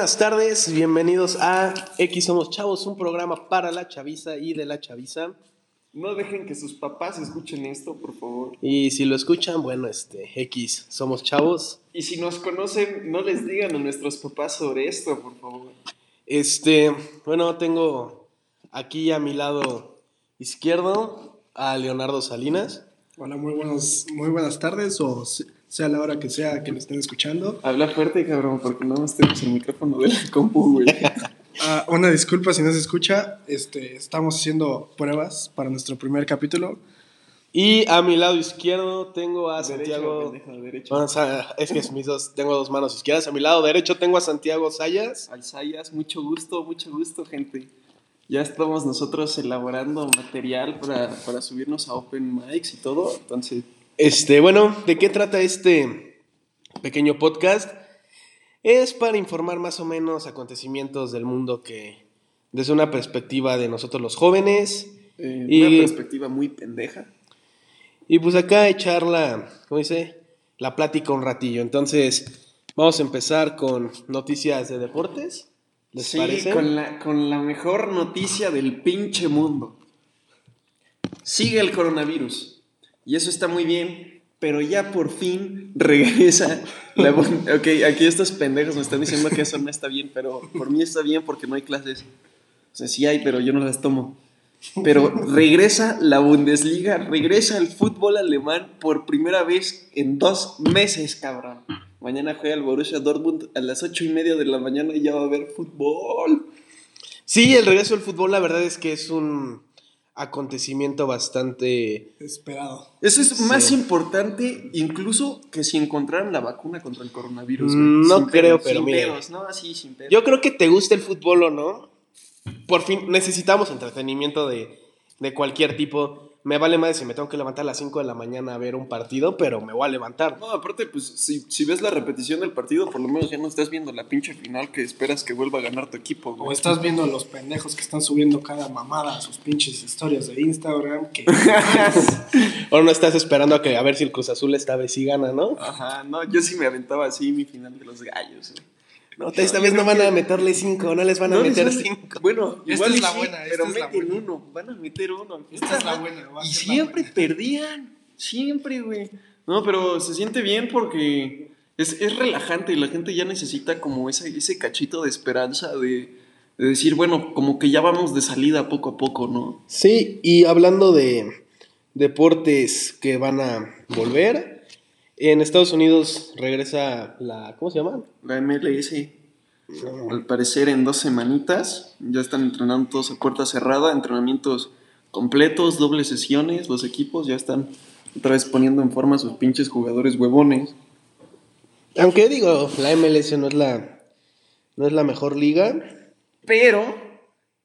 buenas tardes, bienvenidos a X Somos Chavos, un programa para la chaviza y de la chaviza. No dejen que sus papás escuchen esto, por favor. Y si lo escuchan, bueno, este, X Somos Chavos. Y si nos conocen, no les digan a nuestros papás sobre esto, por favor. Este, bueno, tengo aquí a mi lado izquierdo a Leonardo Salinas. Hola, muy, buenos, muy buenas tardes, o sea la hora que sea que lo estén escuchando. Habla fuerte, cabrón, porque no nos tenemos el micrófono de la compu, güey. Ah, una disculpa si no se escucha, este, estamos haciendo pruebas para nuestro primer capítulo. Y a mi lado izquierdo tengo a Derecho, Santiago. pendejo, derecho. Bueno, o sea, es que es mis dos, tengo dos manos izquierdas. A mi lado derecho tengo a Santiago Sayas. Alzayas, mucho gusto, mucho gusto, gente. Ya estamos nosotros elaborando material para, para subirnos a Open Mics y todo, entonces... Este, bueno, ¿de qué trata este pequeño podcast? Es para informar más o menos acontecimientos del mundo que desde una perspectiva de nosotros los jóvenes eh, Y- Una perspectiva muy pendeja. y pues acá echar la, ¿cómo dice? La plática un ratillo. Entonces, vamos a empezar con noticias de deportes. ¿Les sí, parece? Con la, con la mejor noticia del pinche mundo. Sigue el coronavirus. Y eso está muy bien. Pero ya por fin regresa. La, ok, aquí estos pendejos me están diciendo que eso no está bien. Pero por mí está bien porque no hay clases. O sea, sí hay, pero yo no las tomo. Pero regresa la Bundesliga, regresa el fútbol alemán por primera vez en dos meses, cabrón. Mañana juega el Borussia Dortmund a las ocho y media de la mañana y ya va a haber fútbol. Sí, el regreso del fútbol, la verdad es que es un acontecimiento bastante Esperado. Eso es Sí. más importante incluso que si encontraran la vacuna contra el coronavirus. güey. Mm, no Sin creo, pedos, pero sin mire. pedos, No, así, sin pedos. Yo creo que te gusta el fútbol o no. Por fin necesitamos entretenimiento de, de cualquier tipo. Me vale más si me tengo que levantar a las 5 de la mañana a ver un partido, pero me voy a levantar. No, aparte, pues, si, si ves la repetición del partido, por lo menos ya no estás viendo la pinche final que esperas que vuelva a ganar tu equipo, O güey. estás viendo los pendejos que están subiendo cada mamada a sus pinches historias de Instagram. Que O no estás esperando a que a ver si el Cruz Azul esta vez sí gana, ¿no? Ajá, no, yo sí me aventaba así mi final de los gallos, güey. No, esta vez no van a meterle 5, no les van a No meter 5. Bueno, Esta igual es la sí, buena, esta pero es la meten buena. uno, van a meter uno. Esta es la buena, va a Y ser siempre buena. perdían, siempre, güey. No, pero se siente bien porque es, es relajante y la gente ya necesita como ese, ese cachito de esperanza de, de decir, bueno, como que ya vamos de salida poco a poco, ¿no? Sí, y hablando de deportes que van a volver, en Estados Unidos regresa la. ¿Cómo se llama? La MLS, al parecer en dos semanitas, ya están entrenando todos a puerta cerrada, entrenamientos completos, dobles sesiones, los equipos ya están otra vez poniendo en forma a sus pinches jugadores huevones. Aunque digo, la MLS no es la, no es la mejor liga. Pero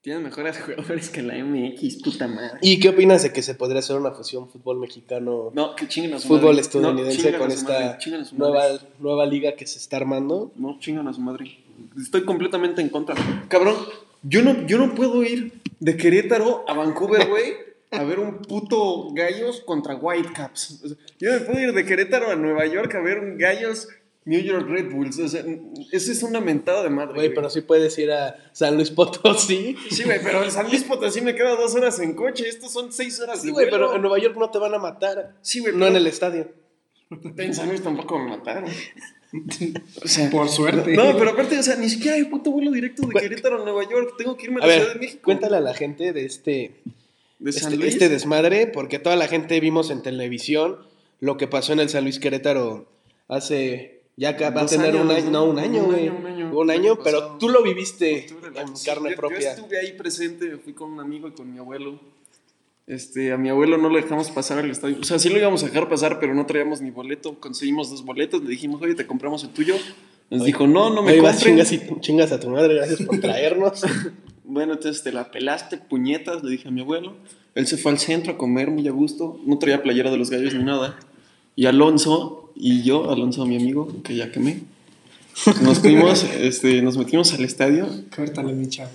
tienen mejores jugadores que la MX, puta madre. ¿Y qué opinas de que se podría hacer una fusión fútbol mexicano, No, que chinguen a su fútbol madre. estadounidense No, con madre, esta nueva, nueva liga que se está armando? No, chingan a su madre. Estoy completamente en contra. Cabrón, yo no, yo no puedo ir de Querétaro a Vancouver, güey, a ver un puto Gallos contra Whitecaps. Yo no puedo ir de Querétaro a Nueva York a ver un Gallos New York Red Bulls. O sea, eso es una mentada de madre. Güey, pero sí puedes ir a San Luis Potosí. Sí, güey, pero en San Luis Potosí me queda dos horas en coche. Estos son seis horas Sí, de güey, pero en Nueva York no te van a matar. Sí, güey, No pero- en el estadio. En San Luis tampoco me mataron. O sea, por suerte. No, pero aparte, o sea, ni siquiera hay puto vuelo directo de Querétaro a Nueva York. Tengo que irme a A la Ciudad de México. cuéntale a la gente de este, De San este, Luis. este desmadre, porque toda la gente vimos en televisión lo que pasó en el San Luis Querétaro hace ya que va a tener un año, ¿no? un año, Un güey. año, un año. Un año, pero pasado. tú lo viste Octubre, en sí, carne yo- propia. Yo estuve ahí presente, fui con un amigo y con mi abuelo. Este, a mi abuelo no lo dejamos pasar al estadio. O sea, sí lo íbamos a dejar pasar, pero no traíamos ni boleto. Conseguimos dos boletos, le dijimos, oye, te compramos el tuyo. Nos dijo, no, no me Ahí vas, chingas, y- chingas a tu madre, gracias por traernos. Bueno, entonces te la pelaste, puñetas, le dije a mi abuelo. Él se fue al centro a comer muy a gusto. No traía playera de los gallos ni nada. Y Alonso y yo, Alonso, mi amigo, que ya quemé, nos fuimos, este, nos metimos al estadio. Córtale, mi chavo.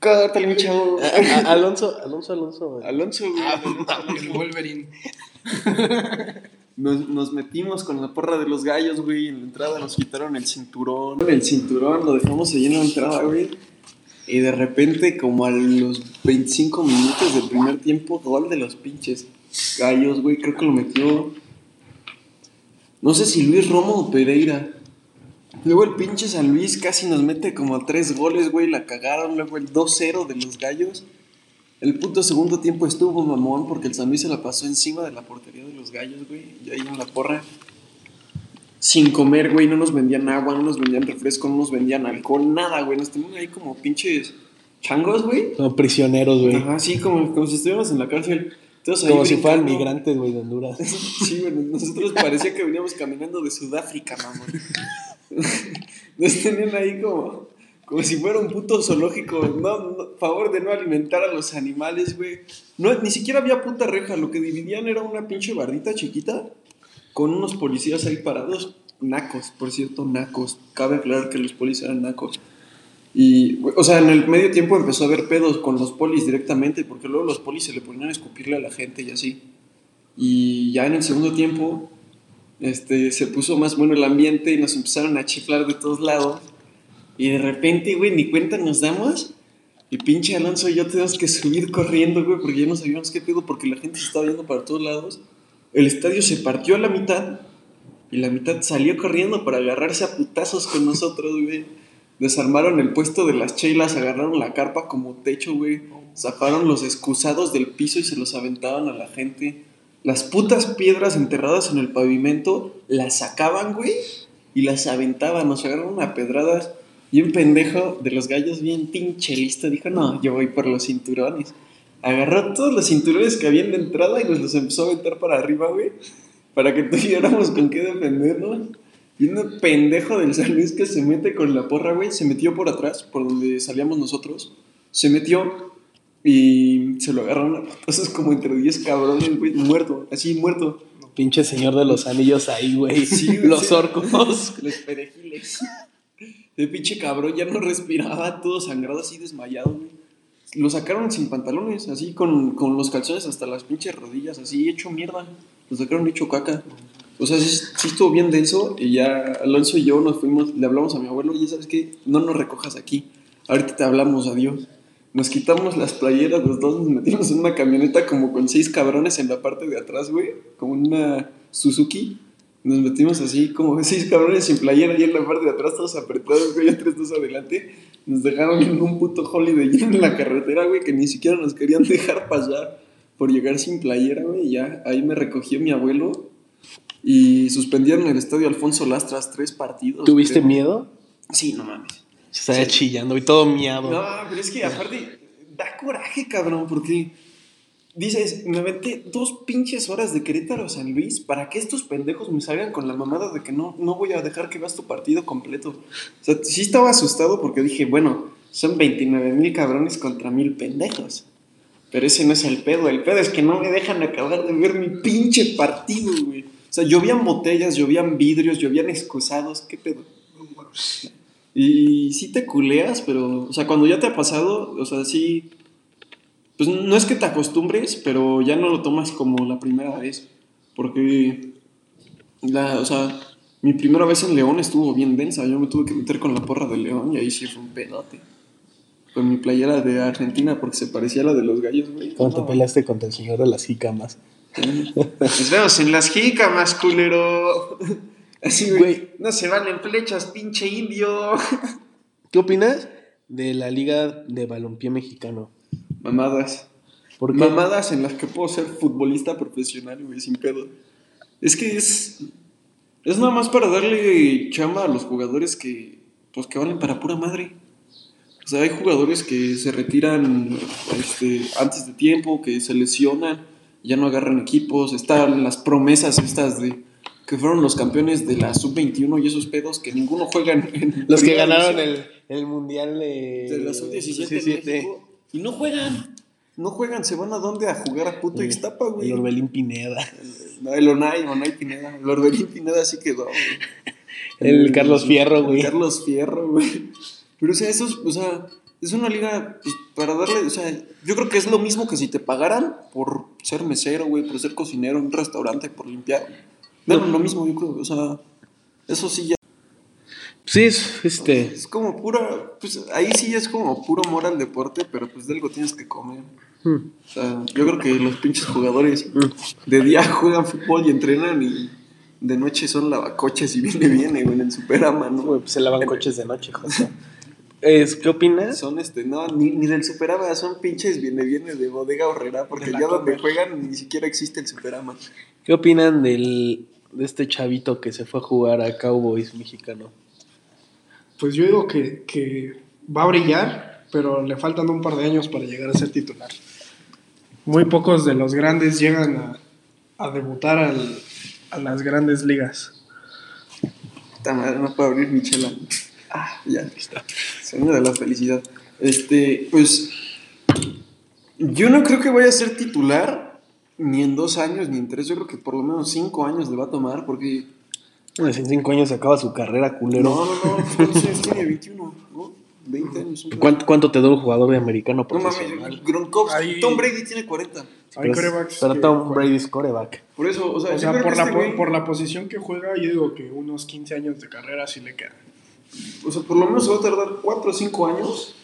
Córtale, mi chavo. A- Alonso, Alonso, Alonso. Alonso, güey. Ah, Alonso, El Wolverine. nos, nos metimos con la porra de los gallos, güey. En la entrada nos quitaron el cinturón. El cinturón lo dejamos ahí en la entrada, güey. Y de repente, como a los 25 minutos del primer tiempo, gol de los pinches gallos, güey. Creo que lo metió. No sé si Luis Romo o Pereira. Luego el pinche San Luis casi nos mete como tres goles, güey. La cagaron. Luego el 2-0 de los gallos. El puto segundo tiempo estuvo mamón porque el San Luis se la pasó encima de la portería de los gallos, güey. Y ahí en la porra. Sin comer, güey. No nos vendían agua, no nos vendían refresco, no nos vendían alcohol, nada, güey. Nos tenían ahí como pinches changos, güey. Como prisioneros, güey. Ajá, sí, como, como si estuviéramos en la cárcel. Como si fueran migrantes, güey, de Honduras. Sí, güey, nosotros parecía que veníamos caminando de Sudáfrica, mamón. Nos tenían ahí como, como si fuera un puto zoológico. No, no, favor de no alimentar a los animales, güey. No, ni siquiera había puta reja. Lo que dividían era una pinche bardita chiquita con unos policías ahí parados. Nacos, por cierto, nacos. Cabe aclarar que los policías eran nacos. Y, o sea, en el medio tiempo empezó a haber pedos con los polis directamente, porque luego los polis se le ponían a escupirle a la gente y así. Y ya en el segundo tiempo, este, se puso más bueno el ambiente y nos empezaron a chiflar de todos lados. Y de repente, güey, ni cuenta nos damos. Y pinche Alonso y yo tenemos que subir corriendo, güey, porque ya no sabíamos qué pedo, porque la gente se estaba viendo para todos lados. El estadio se partió a la mitad y la mitad salió corriendo para agarrarse a putazos con nosotros, güey. Desarmaron el puesto de las chelas, agarraron la carpa como techo, güey. Zafaron los excusados del piso y se los aventaban a la gente. Las putas piedras enterradas en el pavimento las sacaban, güey, y las aventaban. Nos agarraron a pedradas. Y un pendejo de los gallos, bien pinche listo, dijo: No, yo voy por los cinturones. Agarró todos los cinturones que habían de entrada y nos los empezó a aventar para arriba, güey, para que tuviéramos con qué defendernos. Un pendejo del San Luis que se mete con la porra, güey, se metió por atrás, por donde salíamos nosotros. Se metió y se lo agarraron a patazos como entre 10 cabrones, güey, muerto, así muerto. Pinche señor de los anillos ahí, güey. Sí, los orcos. Los perejiles. El pinche cabrón ya no respiraba, todo sangrado así desmayado, güey. Lo sacaron sin pantalones, así con, con los calzones hasta las pinches rodillas, así hecho mierda. Lo sacaron hecho caca. O sea, sí, sí estuvo bien denso y ya Alonso y yo nos fuimos, le hablamos a mi abuelo, y sabes qué, no nos recojas aquí, ahorita te hablamos, adiós. Nos quitamos las playeras, los dos nos metimos en una camioneta como con seis cabrones en la parte de atrás, güey, como una Suzuki. Nos metimos así como seis cabrones sin playera y en la parte de atrás todos apretados, güey, tres dos adelante. Nos dejaron en un puto holiday en la carretera, güey, que ni siquiera nos querían dejar pasar por llegar sin playera, güey. Ya ahí me recogió mi abuelo y suspendieron el estadio Alfonso Lastras tres partidos. ¿Tuviste creo. miedo? Sí, no mames. Se estaba chillando y todo miado. No, pero es que aparte da coraje, cabrón, porque dices, me aventé dos pinches horas de Querétaro a San Luis para que estos pendejos me salgan con la mamada de que no, no voy a dejar que veas tu partido completo. O sea, sí estaba asustado porque dije, bueno, son 29 mil cabrones contra mil pendejos. Pero ese no es el pedo, el pedo es que no me dejan acabar de ver mi pinche partido, güey. O sea, llovían botellas, llovían vidrios, llovían excusados, ¿qué pedo? Y sí te culeas, pero, o sea, cuando ya te ha pasado, o sea, sí, pues no es que te acostumbres, pero ya no lo tomas como la primera vez. Porque, la, o sea, mi primera vez en León estuvo bien densa. Yo me tuve que meter con la porra de León y ahí sí fue un pedote. Con mi playera de Argentina porque se parecía a la de los gallos, güey. Cuando No, te peleaste contra el señor de las jícamas. Nos vemos en las jícamas, culero. Así, güey. No se van en flechas, pinche indio. ¿Qué opinas de la liga de balompié mexicano? Mamadas. Porque Mamadas en las que puedo ser futbolista profesional, güey, sin pedo. Es que es. Es nada más para darle chamba a los jugadores que. Pues que valen para pura madre. O sea, hay jugadores que se retiran este, antes de tiempo, que se lesionan, ya no agarran equipos. Están las promesas estas de. Que fueron los campeones de la sub-21 y esos pedos que ninguno juega en. los que ganaron el, el mundial de, de la sub-17 en 17. México, y no juegan. No juegan, se van a dónde a jugar a puto Ixtapa, güey. El Orbelín Pineda. No, el Onay, Onay Pineda. El Orbelín Pineda sí quedó, güey. El Carlos Fierro, güey. El Carlos Fierro, güey. Pero, o sea, eso es, o sea, es una liga pues, para darle, o sea, yo creo que es lo mismo que si te pagaran por ser mesero, güey, por ser cocinero en un restaurante, por limpiar. Bueno, lo mismo, yo creo. O sea, eso sí ya. Sí, es este. Es como pura. Pues ahí sí es como puro amor al deporte, pero pues de algo tienes que comer. hmm, O sea, yo creo que los pinches jugadores de día juegan fútbol y entrenan y de noche son lavacoches y viene, viene, güey, en Superama, ¿no? Güey, pues se lavan coches de noche, José. Es, ¿Qué opinas? Son este, no, ni, ni del Superama, son pinches viene, viene de bodega horrera, porque ya donde juegan ni siquiera existe el Superama. ¿Qué opinan del, de este chavito que se fue a jugar a Cowboys mexicano? Pues yo digo que, que va a brillar, pero le faltan un par de años para llegar a ser titular. Muy pocos de los grandes llegan a, a debutar al- a las grandes ligas. Esta madre no puedo abrir mi chela. Ah, ya, aquí está. Sueño de la felicidad. Este, pues. Yo no creo que vaya a ser titular ni en dos años ni en tres. Yo creo que por lo menos cinco años le va a tomar porque. Pues en cinco años acaba su carrera, culero. No, no, no. ¿Cuántos años tiene? 21, ¿no? 20 años. ¿Cuánto, ¿Cuánto te dura un jugador de americano No mames, profesional? Gronkowski. Ahí- Tom Brady tiene 40. Hay pero, corebacks pero Tom Brady es coreback. Por eso, o sea, O por la, este por la posición que juega, yo digo que unos 15 años de carrera sí le quedan. O sea, por lo menos se va a tardar 4 o 5 años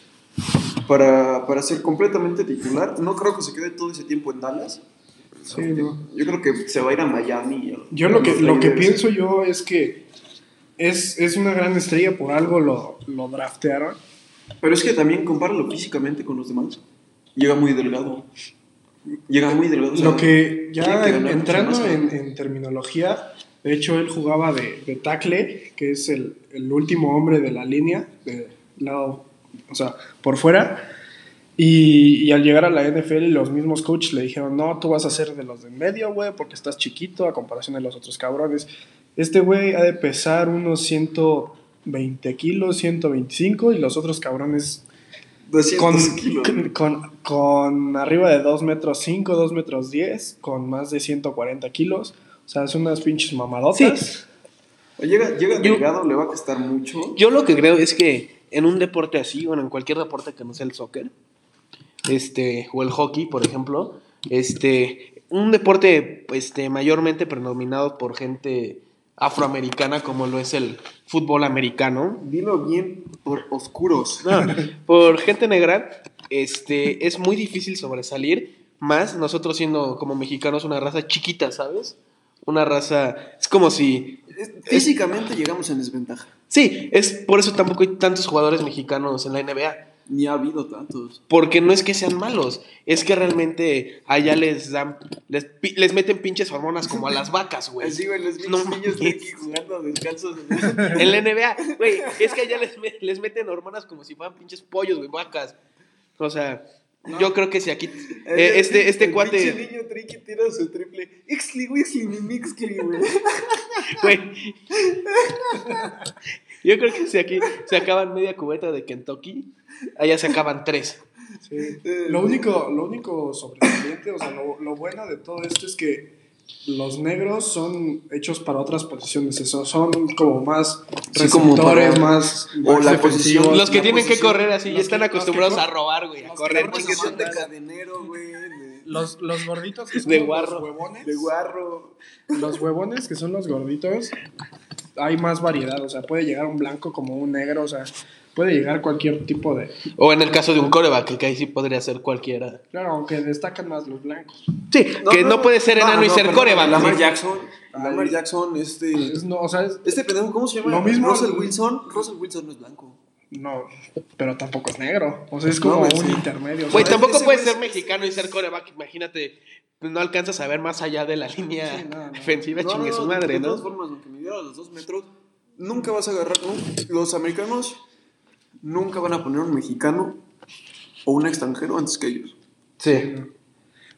para, para ser completamente titular. No creo que se quede todo ese tiempo en Dallas. Sí, ¿no? Yo creo que se va a ir a Miami. Yo lo que, lo que pienso yo es que es, es una gran estrella, por algo lo, lo draftearon. Pero es que también compáralo físicamente con los demás. Llega muy delgado. Llega muy delgado. o sea, Lo que ya que en- entrando en, en terminología, de hecho él jugaba de, de tackle, que es el, el último hombre de la línea, de lado, o sea, por fuera. Y, y al llegar a la NFL, los mismos coaches le dijeron, no, tú vas a ser de los de medio, güey, porque estás chiquito a comparación de los otros cabrones. Este güey ha de pesar unos 120 kilos, 125, y los otros cabrones 200 con, kilos. con, con- con arriba de 2 metros 5, 2 metros 10, con más de 140 kilos. O sea, es unas pinches mamadotas. O Llega, llega Yo- delgado, le va a costar mucho. Yo lo que creo es que en un deporte así, bueno, en cualquier deporte que no sea el soccer, este, o el hockey, por ejemplo, este, un deporte, este, mayormente predominado por gente afroamericana, como lo es el fútbol americano, Dilo bien por oscuros. no, por gente negra, este, es muy difícil sobresalir, más nosotros siendo como mexicanos una raza chiquita, ¿sabes? Una raza, es como si Es- Físicamente llegamos en desventaja. Sí, es por eso tampoco hay tantos jugadores mexicanos en la NBA. Ni ha habido tantos. Porque no es que sean malos, es que realmente allá les dan, les, les meten pinches hormonas como a las vacas, güey. Así, güey, los No niños mames. de aquí jugando descalzos. En la NBA, güey, es que allá les, les meten hormonas como si fueran pinches pollos, güey, vacas. O sea, yo creo que si aquí, eh, este, este El cuate, pinche niño triqui tira su triple. Ixli, wixli, mi mixli, güey. güey. Yo creo que si aquí se acaban media cubeta de Kentucky, allá se acaban tres. Sí. Lo único, lo único sobresaliente, o sea, lo, lo bueno de todo esto es que los negros son hechos para otras posiciones, eso, son como más Sí, como receptores, para- más, o más la posición- Los que tienen que correr así, ya están que- los que acostumbrados a robar, güey, a los que correr Posición su de cadenero, güey. De, Los, los gorditos que son De los huevones. de guarro. Los huevones que son los gorditos, hay más variedad, o sea, puede llegar un blanco como un negro, o sea, puede llegar cualquier tipo de... O en el caso de un coreback, que ahí sí podría ser cualquiera. Claro, aunque destacan más los blancos. Sí, que no, puede ser enano y ser perdón, coreback. Lamar sí. Jackson. Lamar Jackson, este. Es, no, o sea, es- Este pendejo, ¿cómo se llama? Lo mismo- Russell Wilson. Russell Wilson no es blanco. no, pero tampoco es negro, o sea, es como un sí. intermedio. o Güey, sea, tampoco puedes ser mexicano y ser coreback. Imagínate, no alcanzas a ver más allá de la línea Sí, no, no. defensiva, No, chingue no, su no, madre, de ¿no? todas formas, aunque me diera los dos metros, nunca vas a agarrar. ¿no? Los americanos nunca van a poner un mexicano o un extranjero antes que ellos. Sí.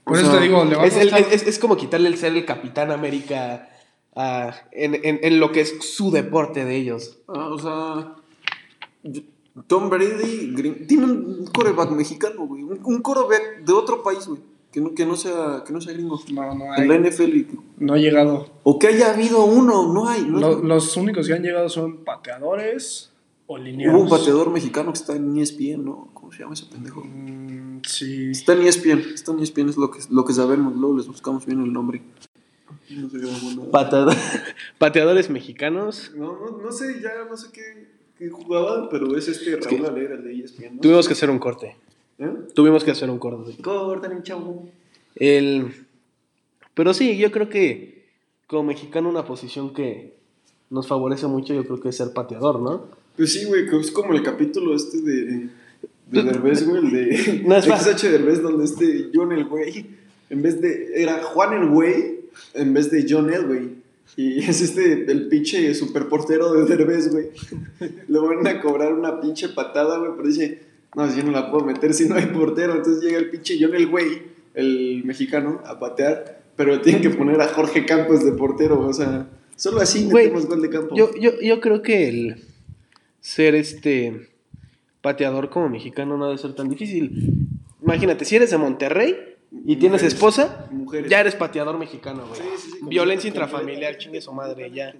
Por o eso sea, te digo, le va a Es, el- es- es como quitarle el ser el Capitán América a- en, en- en lo que es su deporte de ellos. Ah, o sea, Tom Brady gring- tiene un coreback mexicano, güey. Un, un coreback de otro país, güey. Que no, que, no sea, que no sea gringo. No, no hay. En la NFL. y que- No ha llegado. O que haya habido uno, no hay. No hay. Lo- los únicos que han llegado son pateadores o lineados. Hubo un pateador mexicano que está en ESPN, ¿no? ¿Cómo se llama ese pendejo? Mm, sí. Está en ESPN, está en ESPN, es lo que, lo que sabemos, luego les buscamos bien el nombre. No sé. Pateador- pateadores mexicanos. No, no, no sé, ya no sé qué, qué jugaba, pero es este Raúl que- Alera, el de ESPN. ¿no? Tuvimos que hacer un corte. ¿Eh? Tuvimos que hacer un corte. Cortan, chavo. El... Pero sí, yo creo que como mexicano una posición que nos favorece mucho, yo creo que es ser pateador, ¿no? Pues sí, güey, es como el capítulo este de, de Derbez, güey, el de No, es XH Derbez, donde este John el güey, en vez de, era Juan el güey, en vez de John el güey. Y es este, el pinche superportero de Derbez, güey. Le van a cobrar una pinche patada, güey, pero dice, no, si yo no la puedo meter si no hay portero. Entonces llega el pinche John el güey, el mexicano, a patear, pero tienen que poner a Jorge Campos de portero, o sea, solo así Güey, metemos gol de campo. Yo, yo, yo creo que el ser este pateador como mexicano no debe ser tan difícil. Imagínate, si eres de Monterrey y tienes esposa, Mujeres. ya eres pateador mexicano, güey. Sí, sí, sí, Violencia intrafamiliar, chingue su madre, ya.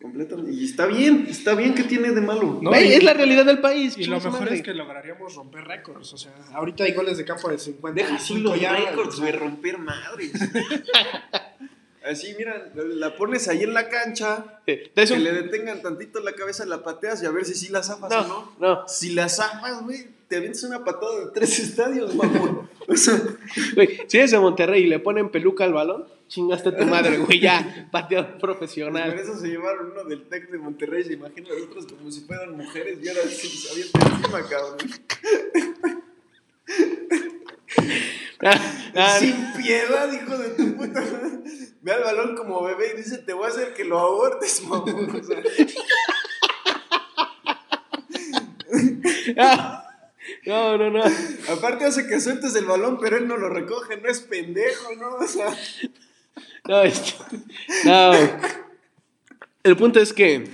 Completamente. Y está bien, está bien que tiene de malo. No, y- es la realidad del país. Y lo mejor madre. es que lograríamos romper récords. O sea, ahorita hay goles de campo de 50. Deja así los récords, güey, romper madres. Así, mira, la pones ahí en la cancha, que un- le detengan tantito la cabeza, la pateas y a ver si sí la zafas No, o no. no. Si la zafas, güey, te avientas una patada de tres estadios, mamón. O sea, Güey, si eres de Monterrey y le ponen peluca al balón, chingaste a tu madre, güey, ya, pateador por profesional. eso se llevaron uno del Tec de Monterrey, se imagina los otros como si fueran mujeres y ahora sí se avientan encima, cabrón. Ah, ah, Sin piedad, hijo de tu puta. Ve al balón como bebé y dice, te voy a hacer que lo abortes, mamón. O sea, ah. No, no, no. aparte hace que sueltes el balón, pero él no lo recoge, no es pendejo, ¿no? O sea, No, no. El punto es que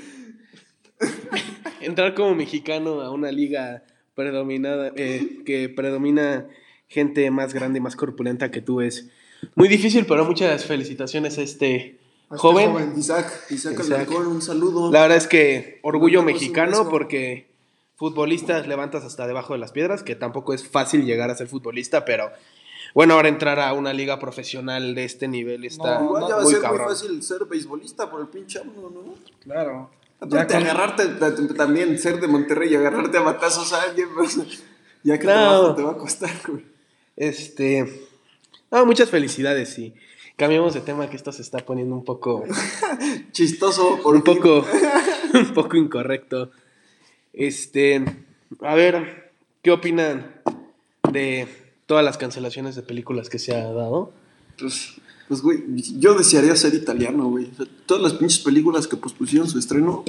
entrar como mexicano a una liga predominada, eh, que predomina gente más grande y más corpulenta que tú es muy difícil, pero muchas felicitaciones a este A este joven. joven. Isaac, Isaac, un saludo. La verdad es que orgullo mexicano porque futbolistas levantas hasta debajo de las piedras, que tampoco es fácil llegar a ser futbolista, pero bueno, ahora entrar a una liga profesional de este nivel está No, Igual ya va a muy ser cabrón. muy fácil ser beisbolista por el pinche AMLO, ¿no? Claro. Ya con- agarrarte ta- ta- también, ser de Monterrey y agarrarte a batazos a alguien, pues, ya que No. te va a costar, güey. Este. No, muchas felicidades y cambiamos de tema que esto se está poniendo un poco. Chistoso, por un fin. poco. un poco incorrecto. Este. A ver, ¿qué opinan de todas las cancelaciones de películas que se ha dado? Pues, pues, güey, yo desearía ser italiano, güey. O sea, todas las pinches películas que pospusieron su estreno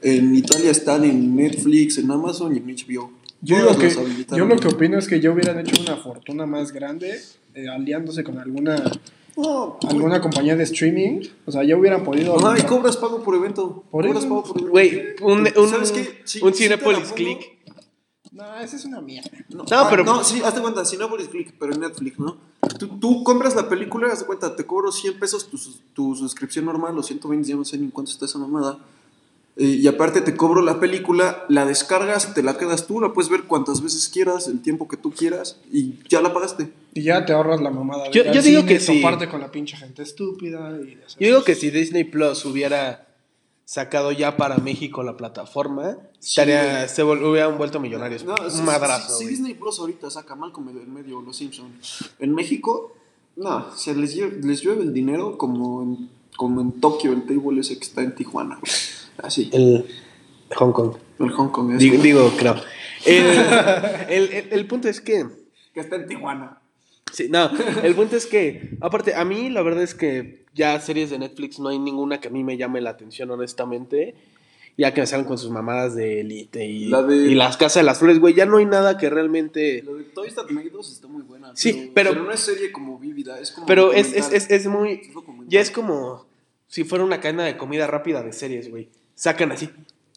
en Italia están en Netflix, en Amazon y en HBO. Yo, lo que, yo lo que opino es que ya hubieran hecho una fortuna más grande eh, aliándose con alguna No, alguna compañía de streaming. O sea, ya hubieran podido. Ajá, y cobras pago por evento. Por cobras eso. pago por evento. Güey, un, un, ¿Sabes qué? Sí, un Cinepolis pongo. Click. No, esa es una mierda. No, No, ah, pero- No, sí, hazte cuenta, Cinepolis Click, pero en Netflix, ¿no? Tú, tú compras la película, hazte cuenta, te cobro 100 pesos tu, tu suscripción normal, o 120, ya no sé ni cuánto está esa mamada. Eh, y aparte te cobro la película, la descargas, te la quedas tú, la puedes ver cuantas veces quieras, el tiempo que tú quieras, y ya la pagaste. Y ya te ahorras la mamada. de Yo- digo que sí. toparte con la pinche gente estúpida. Y Yo digo que si Disney Plus hubiera sacado ya para México la plataforma, estaría, se vol- hubieran vuelto millonarios. No, un si- madrazo. Si. Disney Plus ahorita saca mal como en medio Los Simpsons, en México, no, se les, les llueve el dinero como en, como en Tokio, el table ese que está en Tijuana. Así, El Hong Kong. el Hong Kong es. Digo, digo, creo. El, el- el- el punto es que. que está en Tijuana. Sí, no, el punto es que, aparte, a mí la verdad es que ya series de Netflix no hay ninguna que a mí me llame la atención, honestamente. Ya que me salen con sus mamadas de Elite y, La de- y las casas de las flores, güey, ya no hay nada que realmente. Lo de Toy Story Made 2 está muy buena. Sí, pero- no es serie como vívida, es como. Pero es, es, es, es muy. Ya es como si fuera una cadena de comida rápida de series, güey. Sacan así,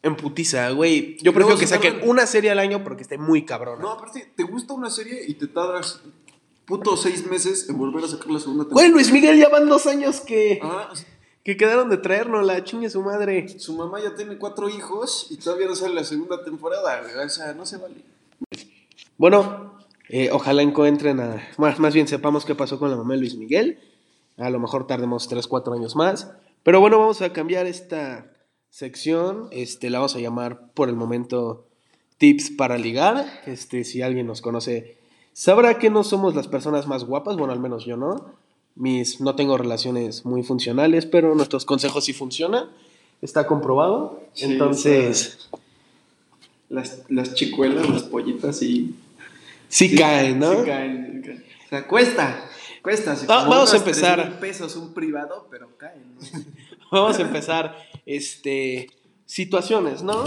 en putiza, güey. Yo prefiero que saquen una serie al año porque esté muy cabrona. No, aparte, te gusta una serie y te tardas puto seis meses en volver a sacar la segunda temporada. Güey, Luis Miguel ya van dos años que, Ah, que quedaron de traernos, la chingue su madre. su mamá ya tiene cuatro hijos y todavía no sale la segunda temporada, güey. O sea, no se vale. Bueno, eh, ojalá encuentren a. Más, más bien sepamos qué pasó con la mamá de Luis Miguel. A lo mejor tardemos 3, 4 años más. Pero bueno, vamos a cambiar esta sección. Este, la vamos a llamar por el momento Tips para ligar. Este, si alguien nos conoce, sabrá que no somos las personas más guapas. Bueno, al menos yo no. Mis, no tengo relaciones muy funcionales, pero nuestros consejos sí funcionan. Está comprobado. Sí, Entonces, Las, las chicuelas, las pollitas, sí. sí, caen, ¿no? Sí caen. O sea, cuesta. Cuesta. Si vamos a empezar. 3,000 pesos un privado, pero caen. ¿no? Vamos a empezar, este, situaciones, ¿no?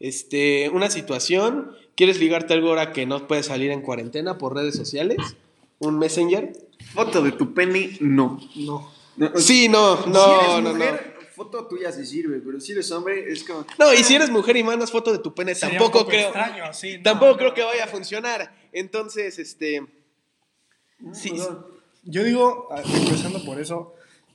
Este, una situación, ¿quieres ligarte algo ahora que no puedes salir en cuarentena por redes sociales? ¿Un messenger? Foto de tu pene, no. No. No, Sí, no, si no, eres no, mujer, Foto tuya sí sirve, pero si eres hombre, es como. no. No, y si eres mujer y mandas foto de tu pene, Sería tampoco un poco creo, extraño, sí, no, tampoco no. creo que vaya a funcionar. Entonces, este, sí, No, Yo digo, ah, empezando por eso,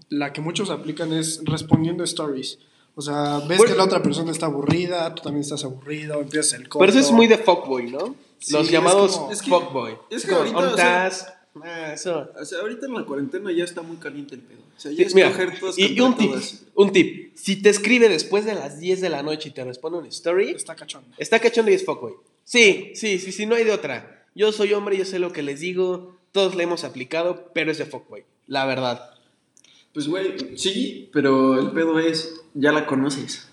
la que muchos aplican es respondiendo stories. O sea, ves Bueno. que la otra persona está aburrida, tú también estás aburrido, empiezas el corto. pero eso es muy de fuckboy, ¿no? Sí, Los es llamados como- es que- fuckboy. es que como, ahorita, "¿Dónde o sea- estás?". Ah, eso. O sea, ahorita en la cuarentena ya está muy caliente el pedo. O sea, ya Sí, es mira, coger todas y, y un tip, todas. un tip. Si te escribe después de las 10 de la noche y te responde un story, Está cachón. está cachondo y es fuckboy. Sí, sí, sí, sí, no hay de otra. Yo soy hombre, yo sé lo que les digo, todos le hemos aplicado, pero es de fuckboy, la verdad. Pues, güey, sí, pero el pedo es, ya la conoces.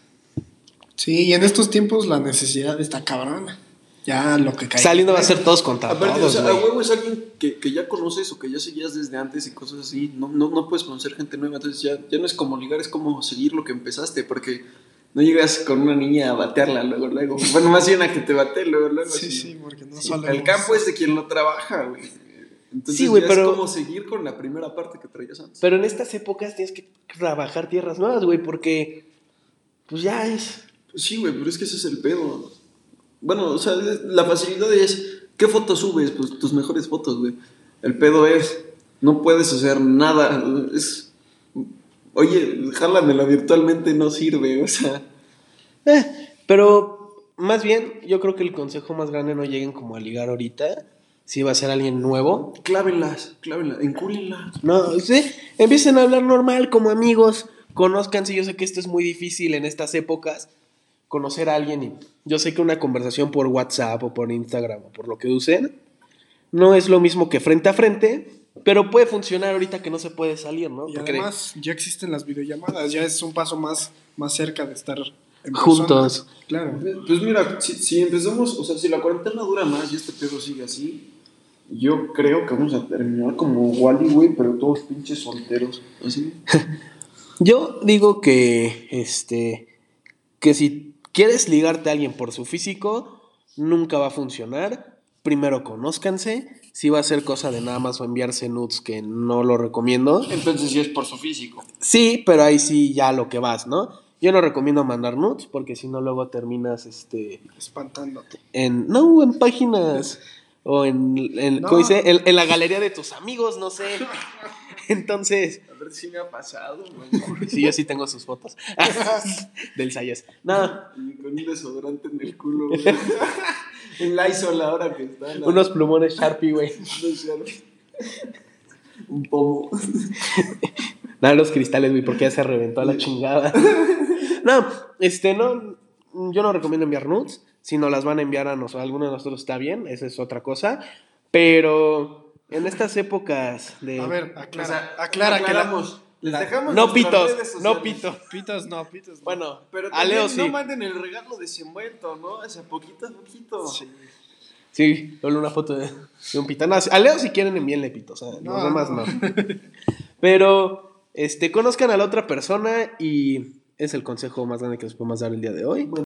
Sí, y en estos tiempos la necesidad está cabrona. Ya lo que cae. Saliendo va a ser todos contra Aparte, o todos, sea, a güey. huevo es alguien que, que ya conoces o que ya seguías desde antes y cosas así. No, no, no puedes conocer gente nueva. Entonces ya, ya no es como ligar, es como seguir lo que empezaste. Porque no llegas con una niña a batearla luego, luego. Bueno, más bien a que te bate luego, luego. Sí, así. sí, porque no Sí, solemos- el campo es de quien lo trabaja, güey. Entonces Sí, güey, ya pero- es como seguir con la primera parte que traías antes. Pero en estas épocas tienes que trabajar tierras nuevas, güey, porque pues ya es... Pues sí, güey, pero es que ese es el pedo. Bueno, o sea, la facilidad es, ¿qué fotos subes? Pues tus mejores fotos, güey. El pedo es, no puedes hacer nada. Es, oye, jálamela virtualmente no sirve, o sea. Eh, pero más bien, yo creo que el consejo más grande no lleguen como a ligar ahorita, si va a ser alguien nuevo. Clávenlas, clávenlas, encúlenlas. No, sí, empiecen a hablar normal como amigos, conózcanse, yo sé que esto es muy difícil en estas épocas, conocer a alguien y yo sé que una conversación por WhatsApp o por Instagram o por lo que usen, no es lo mismo que frente a frente, pero puede funcionar ahorita que no se puede salir, ¿no? Y además ya existen las videollamadas, ya es un paso más, más cerca de estar en Juntos. persona. Claro. Pues mira, si, si empezamos, o sea, si la cuarentena dura más y este pedo sigue así, yo creo que vamos a terminar como Wally, güey, pero todos pinches solteros. Así. Yo digo que, este, que si quieres ligarte a alguien por su físico, nunca va a funcionar. Primero conózcanse. Si va a ser cosa de nada más o enviarse nudes, que no lo recomiendo. Entonces sí es por su físico. Sí, pero ahí sí ya lo que vas, ¿no? Yo no recomiendo mandar nudes porque si no luego terminas, este, Espantándote. en, no, en páginas o en, en, No. ¿cómo dice? En, en la galería de tus amigos, no sé. Entonces, A ver si me ha pasado, güey. sí, yo sí tengo sus fotos del Sayas. No, Y con un desodorante en el culo, güey. Un Lysol ahora que está. la- unos plumones Sharpie, güey. no Un pomo. Nada, los cristales, güey, porque ya se reventó a la chingada. No, este, no, yo no recomiendo enviar nudes. Si nos las van a enviar a, nos, a alguno de nosotros está bien, esa es otra cosa. Pero en estas épocas de... A ver, aclara, O sea, aclara que la. Les dejamos no pitos, no pito. pitos no, pitos no. Bueno, Pero a Leo sí. no manden el regalo desenvuelto, ¿no? O sea, poquito a poquito. Sí. Sí, solo una foto de, de un pito. No, a Leo si quieren envíenle pito, o sea, los No, demás no. no. Pero, este, conozcan a la otra persona y es el consejo más grande que les podemos dar el día de hoy.